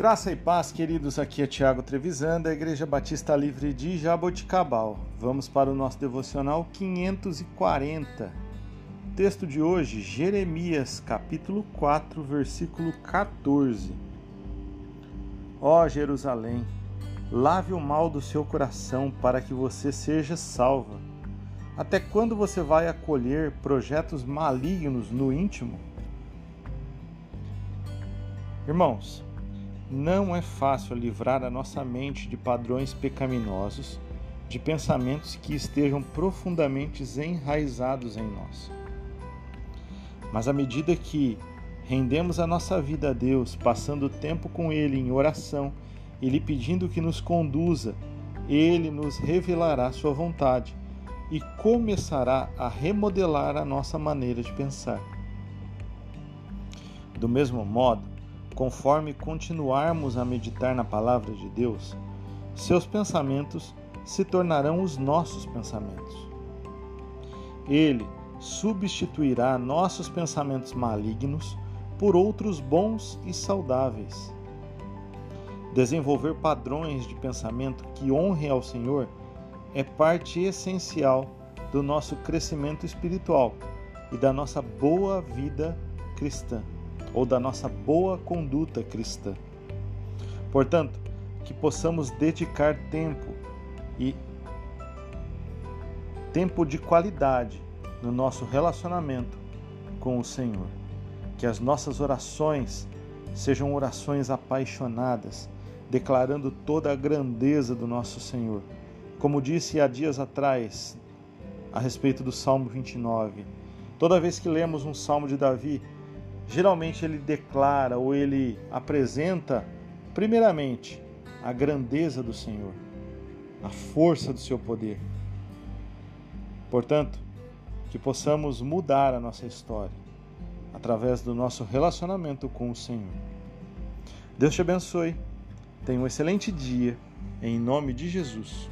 Graça e paz, queridos. Aqui é Tiago Trevisan, da Igreja Batista Livre de Jaboticabal. Vamos para o nosso devocional 540. Texto de hoje, Jeremias, capítulo 4, versículo 14. Ó Jerusalém, lave o mal do seu coração para que você seja salva. Até quando você vai acolher projetos malignos no íntimo? Irmãos, não é fácil livrar a nossa mente de padrões pecaminosos, de pensamentos que estejam profundamente enraizados em nós. Mas à medida que rendemos a nossa vida a Deus, passando tempo com Ele em oração e lhe pedindo que nos conduza, Ele nos revelará Sua vontade e começará a remodelar a nossa maneira de pensar. Do mesmo modo, conforme continuarmos a meditar na palavra de Deus, seus pensamentos se tornarão os nossos pensamentos. Ele substituirá nossos pensamentos malignos por outros bons e saudáveis. Desenvolver padrões de pensamento que honrem ao Senhor é parte essencial do nosso crescimento espiritual e da nossa boa vida cristã ou da nossa boa conduta cristã. Portanto, que possamos dedicar tempo e tempo de qualidade no nosso relacionamento com o Senhor. Que as nossas orações sejam orações apaixonadas, declarando toda a grandeza do nosso Senhor. Como disse há dias atrás, a respeito do Salmo 29, toda vez que lemos um salmo de Davi, geralmente ele declara ou ele apresenta, primeiramente, a grandeza do Senhor, a força do seu poder. Portanto, que possamos mudar a nossa história através do nosso relacionamento com o Senhor. Deus te abençoe. Tenha um excelente dia, em nome de Jesus.